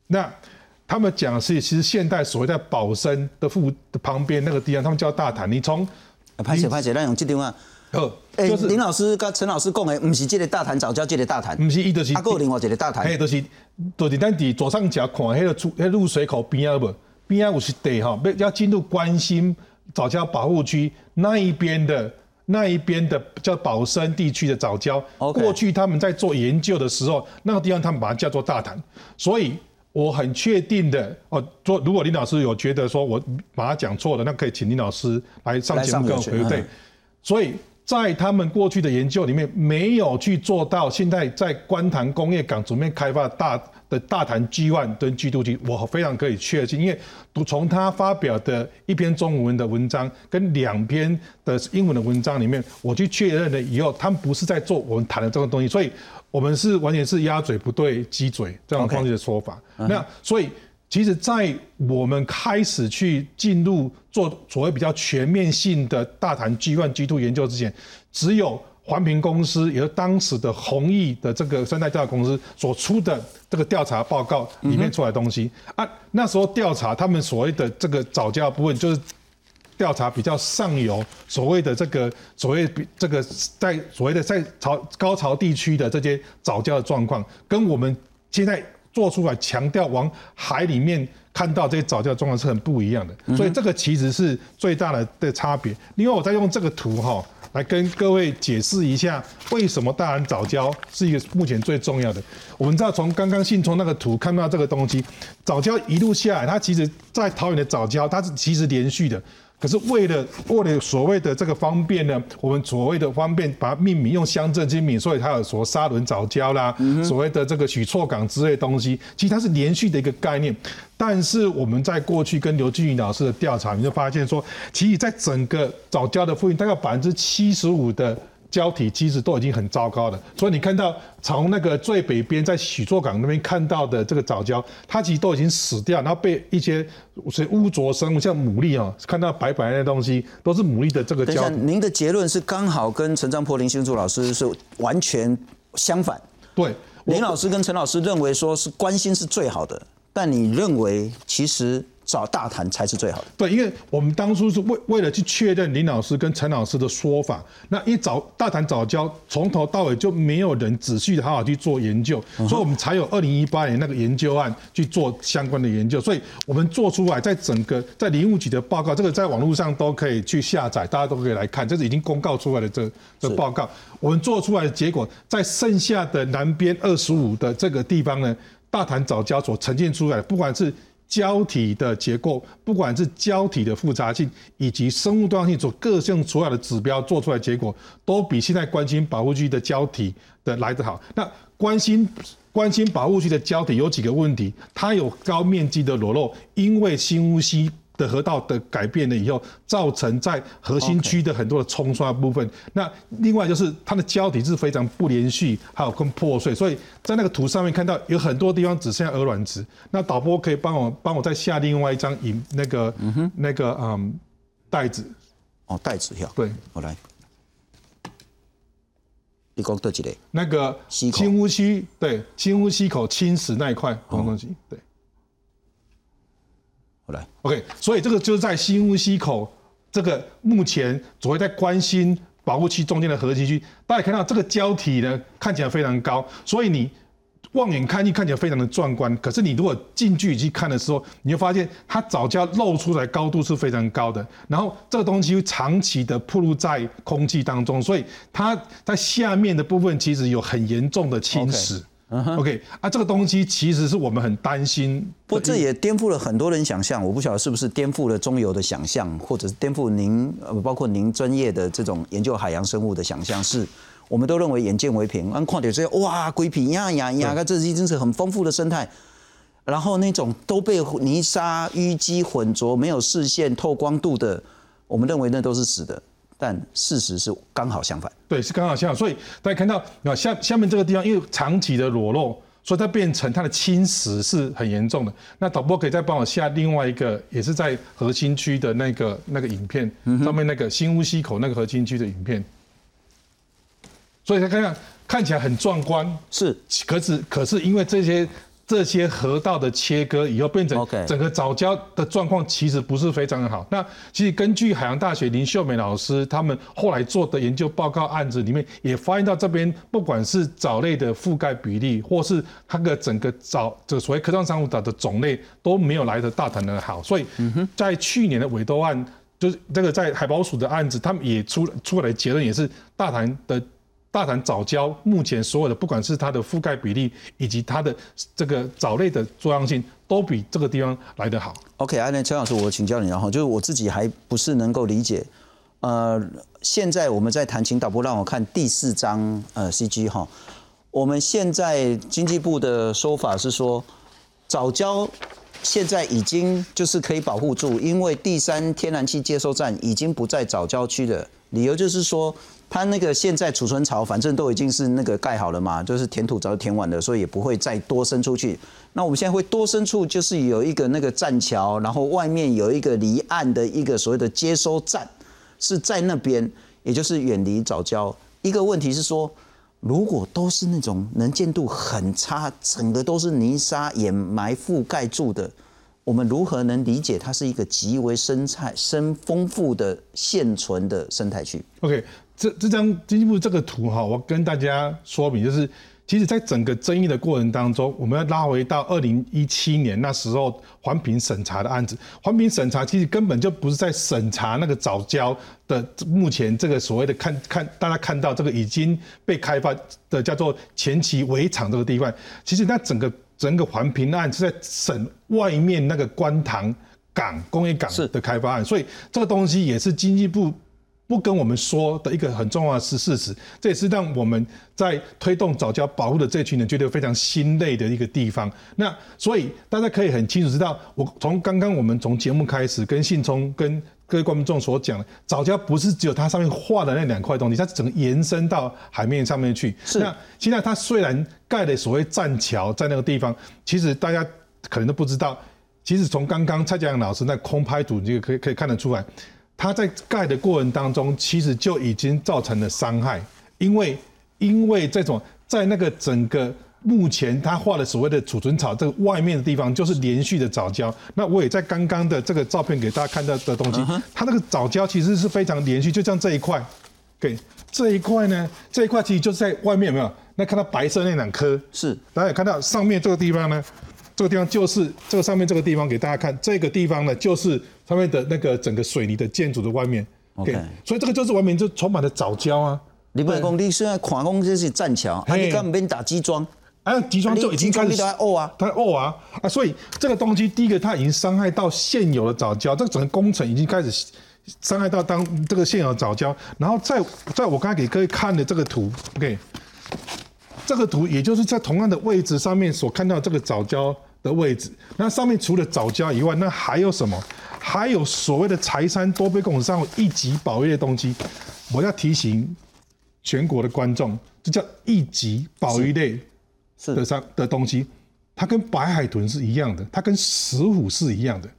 那他们讲的是其实现代所谓在宝生的附的旁边那个地方，他们叫大谈。你从拍写拍写，那用这地方，哦，哎，林老师跟陈老师讲的，不是这个大谈，早教这个大谈，不是，伊就是，阿个另外一个大谈，嘿，就是，就是咱伫左上角看迄个出，迄入水口边啊不，边啊有是地哈，要要进入关心早教保护区那一边的。那一边的叫宝山地区的早教，过去他们在做研究的时候，那个地方他们把它叫做大潭，所以我很确定的哦，做如果林老师有觉得说我把它讲错了，那可以请林老师来上节目跟我回对。所以在他们过去的研究里面，没有去做到现在在观塘工业港准备开发大的大潭 G one 跟 G two G，我非常可以确信，因为从他发表的一篇中文的文章跟两篇的英文的文章里面，我去确认了以后，他们不是在做我们谈的这个东西，所以。我们是完全是鸭嘴不对鸡嘴这样方式的说法。那所以，其实，在我们开始去进入做所谓比较全面性的大谈 G one G two 研究之前，只有环评公司，也就是当时的弘毅的这个生态调查公司所出的这个调查报告里面出来的东西啊。那时候调查他们所谓的这个早教部分，就是。调查比较上游所谓的这个所谓比这个在所谓的在潮高潮地区的这些早教的状况，跟我们现在做出来强调往海里面看到这些藻礁的状况是很不一样的，所以这个其实是最大的的差别。另外，我再用这个图哈来跟各位解释一下，为什么大安藻礁是一个目前最重要的。我们知道从刚刚信聪那个图看到这个东西，藻礁一路下来，它其实在桃园的藻礁，它是其实连续的。可是为了为了所谓的这个方便呢，我们所谓的方便把它命名用乡镇去命名，所以它有所沙仑早教啦，所谓的这个许厝港之类东西，其实它是连续的一个概念。但是我们在过去跟刘俊宇老师的调查，你就发现说，其实在整个早教的附近，大概百分之七十五的。胶体其实都已经很糟糕了，所以你看到从那个最北边在许作港那边看到的这个藻礁，它其实都已经死掉，然后被一些是污浊生物，像牡蛎啊，看到白白的东西都是牡蛎的这个胶。您的结论是刚好跟陈章坡、林新柱老师是完全相反。对，林老师跟陈老师认为说是关心是最好的，但你认为其实。找大谈才是最好的。对，因为我们当初是为为了去确认林老师跟陈老师的说法，那一早大谈早教从头到尾就没有人仔细的好好去做研究，所以我们才有二零一八年那个研究案去做相关的研究。所以我们做出来，在整个在林务局的报告，这个在网络上都可以去下载，大家都可以来看，这是已经公告出来的这这报告。我们做出来的结果，在剩下的南边二十五的这个地方呢，大谈早教所呈现出来的，不管是胶体的结构，不管是胶体的复杂性，以及生物多样性，所各项所有的指标做出来结果，都比现在关心保护区的胶体的来得好。那关心关心保护区的胶体有几个问题？它有高面积的裸露，因为新呼吸。的河道的改变了以后，造成在核心区的很多的冲刷部分。那另外就是它的胶体是非常不连续，还有更破碎。所以在那个图上面看到有很多地方只剩下鹅卵石。那导播可以帮我帮我再下另外一张影那个那个嗯袋子哦袋子呀对，我来。你讲多几类？那个清呼吸对清呼吸口侵蚀那一块东西对。，OK，所以这个就是在新乌溪口这个目前所谓在关心保护区中间的核心区，大家看到这个胶体呢看起来非常高，所以你望远看去看起来非常的壮观。可是你如果近距离去看的时候，你会发现它早就露出来高度是非常高的，然后这个东西长期的暴露在空气当中，所以它在下面的部分其实有很严重的侵蚀。OK 啊，这个东西其实是我们很担心，不，这也颠覆了很多人想象。我不晓得是不是颠覆了中游的想象，或者是颠覆您呃，包括您专业的这种研究海洋生物的想象。是，我们都认为眼见为凭，按矿点这些哇，龟皮呀呀呀，这已经是很丰富的生态。然后那种都被泥沙淤积混浊、没有视线透光度的，我们认为那都是死的。但事实是刚好相反，对，是刚好相反。所以大家看到啊，下下面这个地方，因为长期的裸露，所以它变成它的侵蚀是很严重的。那导播可以再帮我下另外一个，也是在核心区的那个那个影片上面那个新乌溪口那个核心区的影片。所以他看看看起来很壮观，是，可是可是因为这些。这些河道的切割以后，变成整个早教的状况其实不是非常的好。那其实根据海洋大学林秀美老师他们后来做的研究报告案子里面，也发现到这边不管是藻类的覆盖比例，或是它的整个藻这所谓科创珊瑚藻的种类都没有来的大潭的好。所以在去年的委托案，就是这个在海保署的案子，他们也出出来结论也是大潭的。大潭藻礁目前所有的，不管是它的覆盖比例，以及它的这个藻类的多样性，都比这个地方来得好。OK，那陈老师，我请教你，然后就是我自己还不是能够理解，呃，现在我们在谈，请导播让我看第四章呃 CG 哈，我们现在经济部的说法是说，藻礁现在已经就是可以保护住，因为第三天然气接收站已经不在藻礁区的，理由就是说。它那个现在储存槽反正都已经是那个盖好了嘛，就是填土早就填完了，所以也不会再多伸出去。那我们现在会多伸出，就是有一个那个栈桥，然后外面有一个离岸的一个所谓的接收站，是在那边，也就是远离早礁。一个问题是说，如果都是那种能见度很差，整个都是泥沙掩埋覆盖住的。我们如何能理解它是一个极为生态生丰富的现存的生态区？OK，这这张经济部这个图哈，我跟大家说明，就是其实在整个争议的过程当中，我们要拉回到二零一七年那时候环评审查的案子，环评审查其实根本就不是在审查那个早教的目前这个所谓的看看大家看到这个已经被开发的叫做前期围场这个地方，其实那整个。整个环评案是在审外面那个观塘港工业港的开发案，所以这个东西也是经济部不跟我们说的一个很重要的是事实，这也是让我们在推动早教保护的这群人觉得非常心累的一个地方。那所以大家可以很清楚知道，我从刚刚我们从节目开始跟信聪跟。各位观众所讲的早教不是只有它上面画的那两块东西，它整个延伸到海面上面去。是。那现在它虽然盖的所谓栈桥在那个地方，其实大家可能都不知道，其实从刚刚蔡家阳老师那空拍图，你就可以可以看得出来，它在盖的过程当中，其实就已经造成了伤害，因为因为这种在那个整个。目前他画的所谓的储存槽，这个外面的地方就是连续的藻礁。那我也在刚刚的这个照片给大家看到的东西，它那个藻礁其实是非常连续，就像这一块，对，这一块呢，这一块其实就是在外面有没有？那看到白色那两颗，是，大家看到上面这个地方呢，这个地方就是这个上面这个地方给大家看，这个地方呢就是上面的那个整个水泥的建筑的外面，OK，所以这个就是外面就充满了藻礁啊。你不能讲你现在看讲这是栈桥，你根本边打基桩。哎，集装就已经开始在哦啊，它哦啊。啊，所以这个东西，第一个它已经伤害到现有的早教，这个整个工程已经开始伤害到当这个现有的早教，然后在在我刚才给各位看的这个图，OK，这个图也就是在同样的位置上面所看到这个早教的位置，那上面除了早教以外，那还有什么？还有所谓的财山多杯共上一级保育的东西，我要提醒全国的观众，这叫一级保育类。的上的东西，它跟白海豚是一样的，它跟石虎是一样的。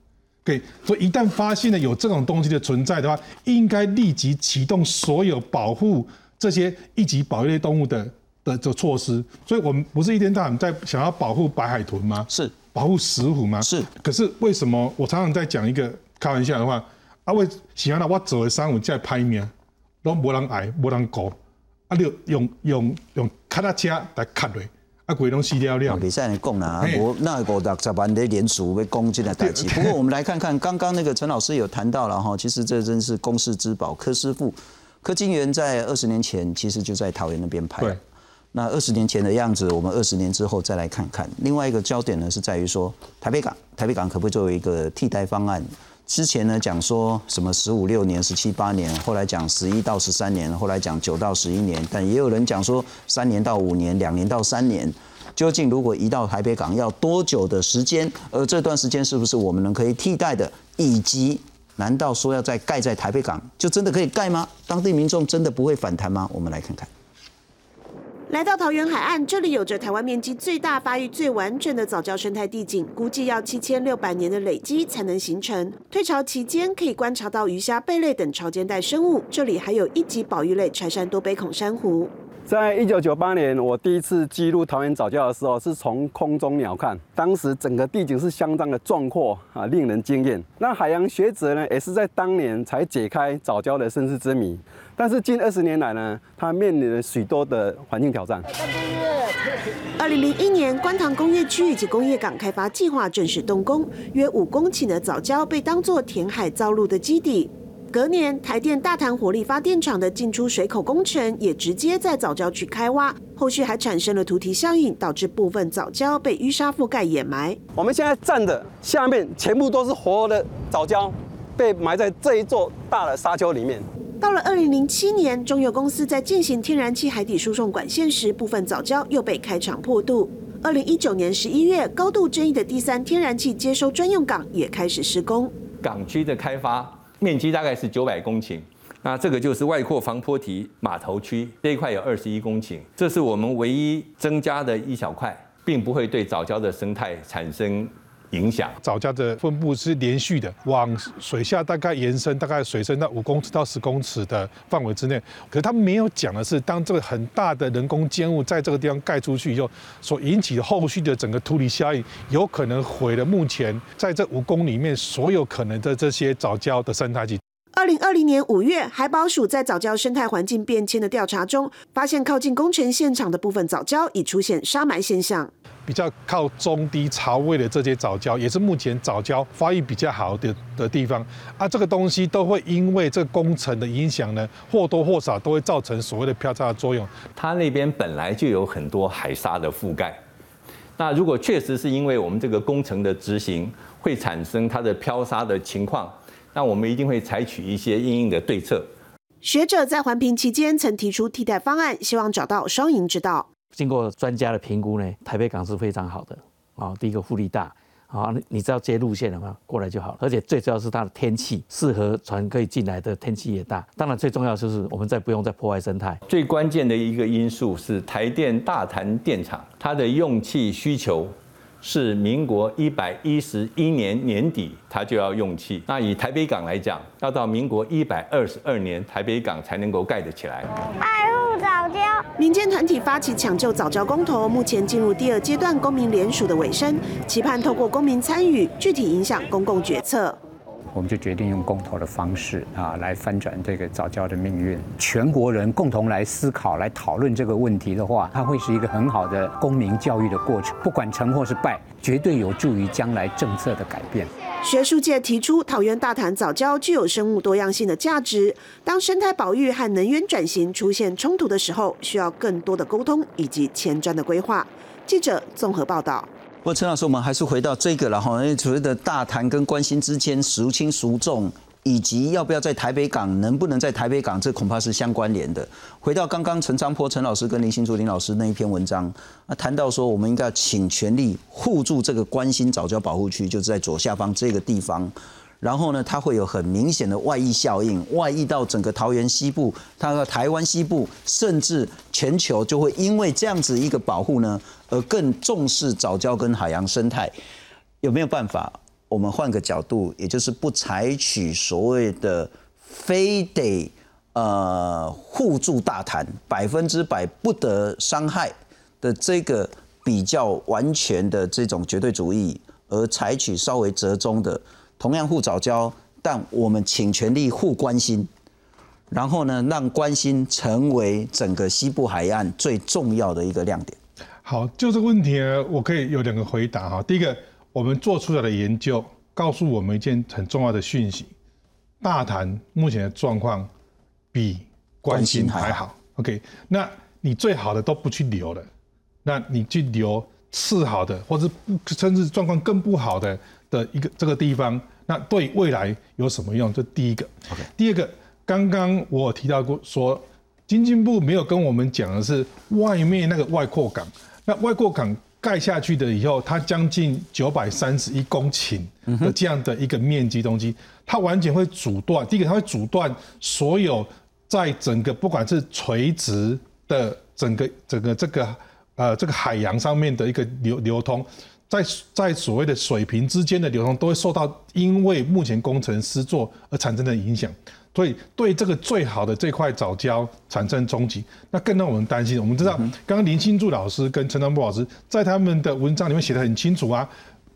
OK，所以一旦发现了有这种东西的存在的话，应该立即启动所有保护这些一级保育类动物的的这措施。所以我们不是一天到晚在想要保护白海豚吗？是保护石虎吗？是。可是为什么我常常在讲一个开玩笑的话？啊，为喜欢的我走的三五再拍面，都无人爱，无人搞，啊，就用用用卡拉车来卡嘞。啊，鬼东西掉了。比赛你讲啦，我那五六十万的联署被攻进来代级。不过我们来看看，刚刚那个陈老师有谈到了哈，其实这真是公司之宝。柯师傅，柯金元在二十年前其实就在桃园那边拍。对。那二十年前的样子，我们二十年之后再来看看。另外一个焦点呢，是在于说台北港，台北港可不可以作为一个替代方案？之前呢讲说什么十五六年、十七八年，后来讲十一到十三年，后来讲九到十一年，但也有人讲说三年到五年、两年到三年。究竟如果移到台北港要多久的时间？而这段时间是不是我们能可以替代的？以及难道说要再盖在台北港就真的可以盖吗？当地民众真的不会反弹吗？我们来看看。来到桃园海岸，这里有着台湾面积最大、发育最完整的早教生态地景，估计要七千六百年的累积才能形成。退潮期间可以观察到鱼虾、贝类等潮间带生物，这里还有一级保育类柴山多杯孔珊瑚。在一九九八年，我第一次记录桃园早教的时候，是从空中鸟瞰，当时整个地景是相当的壮阔啊，令人惊艳。那海洋学者呢，也是在当年才解开早教的身世之谜。但是近二十年来呢，它面临了许多的环境挑战。二零零一年，观塘工业区以及工业港开发计划正式动工，约五公顷的早礁被当作填海造陆的基地。隔年，台电大潭火力发电厂的进出水口工程也直接在早礁区开挖，后续还产生了图题效应，导致部分早礁被淤沙覆盖掩埋。我们现在站的下面全部都是活的早礁，被埋在这一座大的沙丘里面。到了二零零七年，中油公司在进行天然气海底输送管线时，部分早礁又被开厂破度。二零一九年十一月，高度争议的第三天然气接收专用港也开始施工。港区的开发面积大概是九百公顷，那这个就是外扩防坡堤码头区这一块有二十一公顷，这是我们唯一增加的一小块，并不会对藻礁的生态产生。影响藻礁的分布是连续的，往水下大概延伸，大概水深到五公尺到十公尺的范围之内。可是他没有讲的是，当这个很大的人工建物在这个地方盖出去以后，所引起的后续的整个突离效应，有可能毁了目前在这五公里面所有可能的这些藻礁的生态系二零二零年五月，海保署在早礁生态环境变迁的调查中，发现靠近工程现场的部分早礁已出现沙埋现象。比较靠中低潮位的这些早礁，也是目前早礁发育比较好的的地方啊。这个东西都会因为这工程的影响呢，或多或少都会造成所谓的漂沙的作用。它那边本来就有很多海沙的覆盖，那如果确实是因为我们这个工程的执行会产生它的漂沙的情况，那我们一定会采取一些应应的对策。学者在环评期间曾提出替代方案，希望找到双赢之道。经过专家的评估呢，台北港是非常好的啊。第一个浮力大，啊，你你知道接路线的话，过来就好了。而且最主要是它的天气适合船可以进来的天气也大。当然最重要就是我们再不用再破坏生态。最关键的一个因素是台电大潭电厂它的用气需求。是民国一百一十一年年底，他就要用气。那以台北港来讲，要到民国一百二十二年，台北港才能够盖得起来。爱护早教，民间团体发起抢救早教公投，目前进入第二阶段公民联署的尾声，期盼透过公民参与，具体影响公共决策。我们就决定用公投的方式啊，来翻转这个早教的命运。全国人共同来思考、来讨论这个问题的话，它会是一个很好的公民教育的过程。不管成或是败，绝对有助于将来政策的改变。学术界提出，桃园大潭早教具有生物多样性的价值。当生态保育和能源转型出现冲突的时候，需要更多的沟通以及前瞻的规划。记者综合报道。不过陈老师，我们还是回到这个了哈，因为所谓的大谈跟关心之间孰轻孰重，以及要不要在台北港，能不能在台北港，这恐怕是相关联的。回到刚刚陈昌坡陈老师跟林新竹林老师那一篇文章，啊，谈到说我们应该要请全力护住这个关心早教保护区，就是在左下方这个地方。然后呢，它会有很明显的外溢效应，外溢到整个桃园西部，它的台湾西部，甚至全球就会因为这样子一个保护呢，而更重视早教跟海洋生态。有没有办法？我们换个角度，也就是不采取所谓的非得呃互助大谈百分之百不得伤害的这个比较完全的这种绝对主义，而采取稍微折中的。同样互早教，但我们请全力互关心，然后呢，让关心成为整个西部海岸最重要的一个亮点。好，就这个问题呢，我可以有两个回答哈。第一个，我们做出来的研究告诉我们一件很重要的讯息：大潭目前的状况比关心还好。OK，那你最好的都不去留了，那你去留次好的，或者甚至状况更不好的。的一个这个地方，那对未来有什么用？这第一个。第二个，刚刚我提到过，说经济部没有跟我们讲的是外面那个外扩港，那外扩港盖下去的以后，它将近九百三十一公顷的这样的一个面积东西，它完全会阻断。第一个，它会阻断所有在整个不管是垂直的整个整个这个呃这个海洋上面的一个流流通。在在所谓的水平之间的流通，都会受到因为目前工程师做而产生的影响，所以对这个最好的这块早教产生冲击，那更让我们担心。我们知道，刚刚林清柱老师跟陈长波老师在他们的文章里面写的很清楚啊，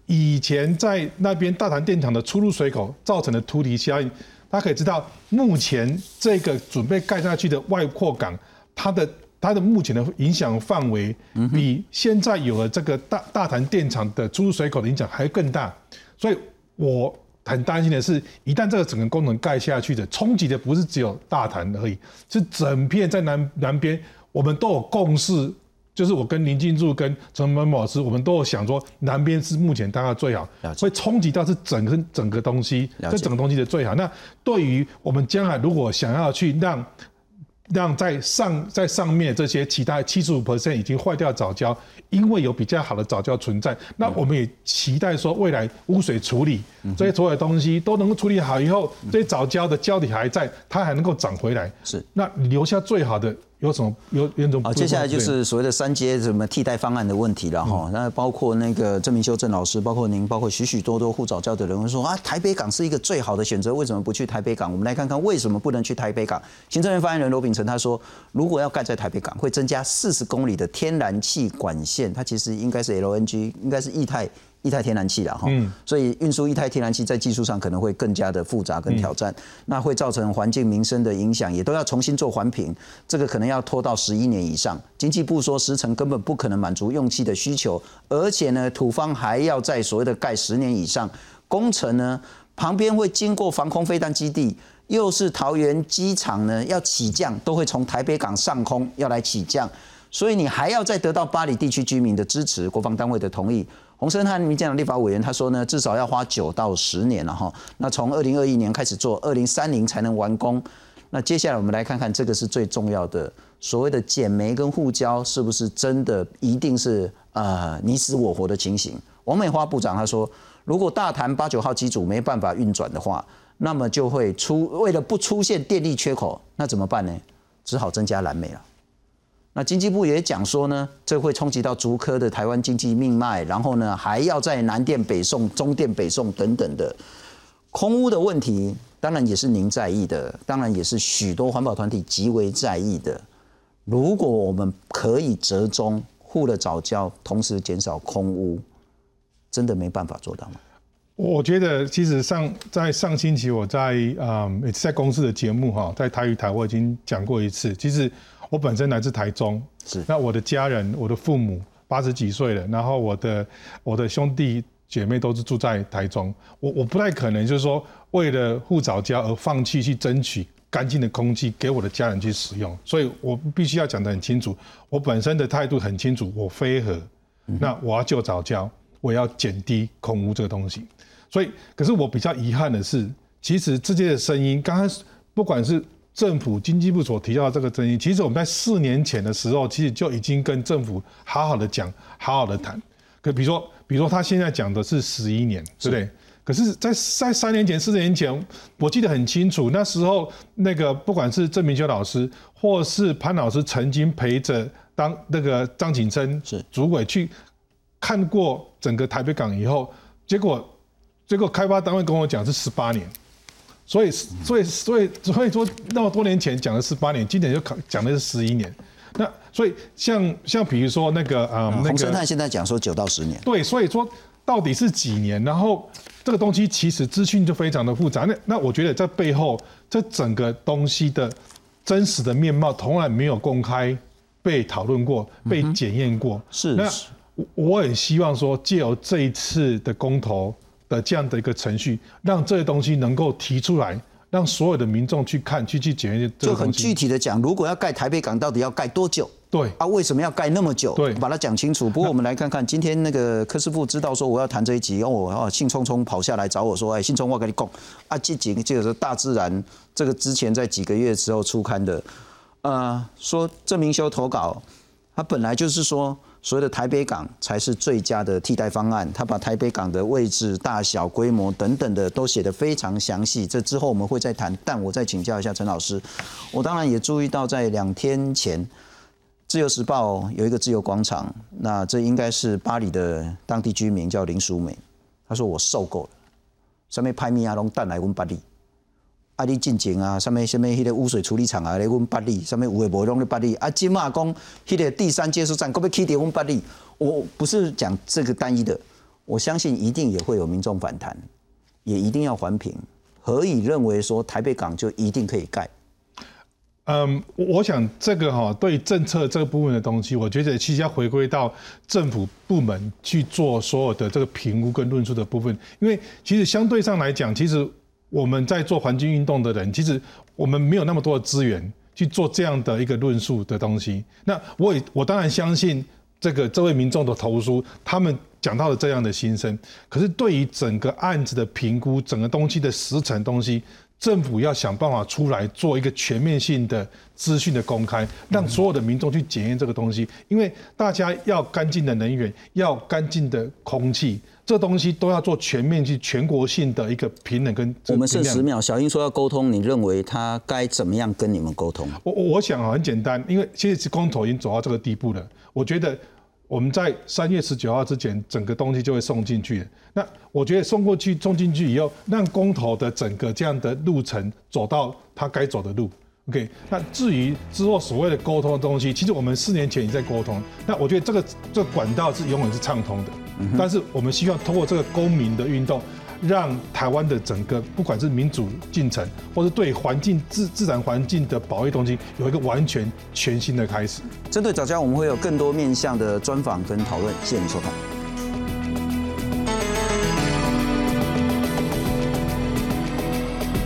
以前在那边大潭电厂的出入水口造成的突堤效应，大家可以知道，目前这个准备盖下去的外扩港，它的。它的目前的影响范围比现在有了这个大大潭电厂的出入水口的影响还更大，所以我很担心的是，一旦这个整个工程盖下去的，冲击的不是只有大潭而已，是整片在南南边，我们都有共识。就是我跟林进柱、跟陈文老师，我们都有想说，南边是目前大家最好，会冲击到是整个整个东西，这整个东西的最好。那对于我们将来如果想要去让让在上在上面这些其他七十五 percent 已经坏掉早教，因为有比较好的早教存在，那我们也期待说未来污水处理这些所有的东西都能够处理好以后，这些早教的胶体还在，它还能够长回来。是，那留下最好的。有什么有有种？啊，接下来就是所谓的三阶什么替代方案的问题了哈。那包括那个郑明修郑老师，包括您，包括许许多多护早教的人会说啊，台北港是一个最好的选择，为什么不去台北港？我们来看看为什么不能去台北港。行政院发言人罗秉成他说，如果要盖在台北港，会增加四十公里的天然气管线，它其实应该是 LNG，应该是液态。液态天然气了哈，所以运输液态天然气在技术上可能会更加的复杂跟挑战，那会造成环境民生的影响，也都要重新做环评，这个可能要拖到十一年以上。经济部说时程根本不可能满足用气的需求，而且呢，土方还要在所谓的盖十年以上工程呢，旁边会经过防空飞弹基地，又是桃园机场呢要起降，都会从台北港上空要来起降，所以你还要再得到巴黎地区居民的支持，国防单位的同意。洪森汉民进党立法委员他说呢，至少要花九到十年了哈。那从二零二一年开始做，二零三零才能完工。那接下来我们来看看这个是最重要的，所谓的减煤跟护交是不是真的一定是呃你死我活的情形？王美花部长他说，如果大潭八九号机组没办法运转的话，那么就会出为了不出现电力缺口，那怎么办呢？只好增加燃煤了。那经济部也讲说呢，这会冲击到竹科的台湾经济命脉，然后呢，还要在南电北送、中电北送等等的空屋的问题，当然也是您在意的，当然也是许多环保团体极为在意的。如果我们可以折中护了早教，同时减少空屋，真的没办法做到吗？我觉得其实上在上星期我在啊在公司的节目哈，在台语台我已经讲过一次，其实。我本身来自台中，是。那我的家人，我的父母八十几岁了，然后我的我的兄弟姐妹都是住在台中，我我不太可能就是说为了护早教而放弃去争取干净的空气给我的家人去使用，所以我必须要讲得很清楚，我本身的态度很清楚，我非核，那我要救早教，我要减低空污这个东西，所以可是我比较遗憾的是，其实这些的声音，刚开始不管是。政府经济部所提到的这个争议，其实我们在四年前的时候，其实就已经跟政府好好的讲，好好的谈。可比如说，比如说他现在讲的是十一年，对不对？可是，在在三年前、四年前，我记得很清楚，那时候那个不管是郑明修老师，或是潘老师，曾经陪着当那个张景生是主委去看过整个台北港以后，结果结果开发单位跟我讲是十八年。所以，所以，所以，所以说，那么多年前讲的是八年，今年就考讲的是十一年。那所以，像像比如说那个啊，洪生泰现在讲说九到十年。对，所以说到底是几年？然后这个东西其实资讯就非常的复杂。那那我觉得在背后，这整个东西的真实的面貌从来没有公开被讨论过、被检验过。是。那我很希望说，借由这一次的公投。的这样的一个程序，让这些东西能够提出来，让所有的民众去看，去去检验。就很具体的讲，如果要盖台北港，到底要盖多久？对啊，为什么要盖那么久？对，把它讲清楚。不过我们来看看，今天那个柯师傅知道说我要谈这一集，然后我啊兴冲冲跑下来找我说：“哎，兴冲，我跟你讲啊，这几这个是大自然这个之前在几个月之后出刊的，呃，说郑明修投稿，他本来就是说。”所谓的台北港才是最佳的替代方案。他把台北港的位置、大小、规模等等的都写得非常详细。这之后我们会再谈。但我再请教一下陈老师，我当然也注意到，在两天前，《自由时报》有一个自由广场，那这应该是巴黎的当地居民叫林淑美，他说我受够了，上面拍米亚龙蛋来问巴黎。啊！你进前啊，什么什么迄个污水处理厂啊，来阮巴黎，什么有诶无拢咧巴黎。啊，今嘛讲迄个第三接收站，可不可以起伫阮巴黎？我不是讲这个单一的，我相信一定也会有民众反弹，也一定要环评。何以认为说台北港就一定可以盖？嗯，我想这个哈对政策这个部分的东西，我觉得其实要回归到政府部门去做所有的这个评估跟论述的部分，因为其实相对上来讲，其实我们在做环境运动的人，其实我们没有那么多的资源去做这样的一个论述的东西。那我也我当然相信这个这位民众的投诉，他们讲到了这样的心声，可是对于整个案子的评估，整个东西的实层东西。政府要想办法出来做一个全面性的资讯的公开，让所有的民众去检验这个东西。因为大家要干净的能源，要干净的空气，这东西都要做全面去全国性的一个平等跟。我们剩十秒，小英说要沟通，你认为他该怎么样跟你们沟通？我我想啊，很简单，因为现在是公投已经走到这个地步了，我觉得。我们在三月十九号之前，整个东西就会送进去。那我觉得送过去、送进去以后，让公投的整个这样的路程走到他该走的路。OK，那至于之后所谓的沟通的东西，其实我们四年前也在沟通。那我觉得这个这个管道是永远是畅通的。但是我们希望通过这个公民的运动。让台湾的整个不管是民主进程，或是对环境自自然环境的保卫东西，有一个完全全新的开始。针对早教，我们会有更多面向的专访跟讨论。谢谢你收看。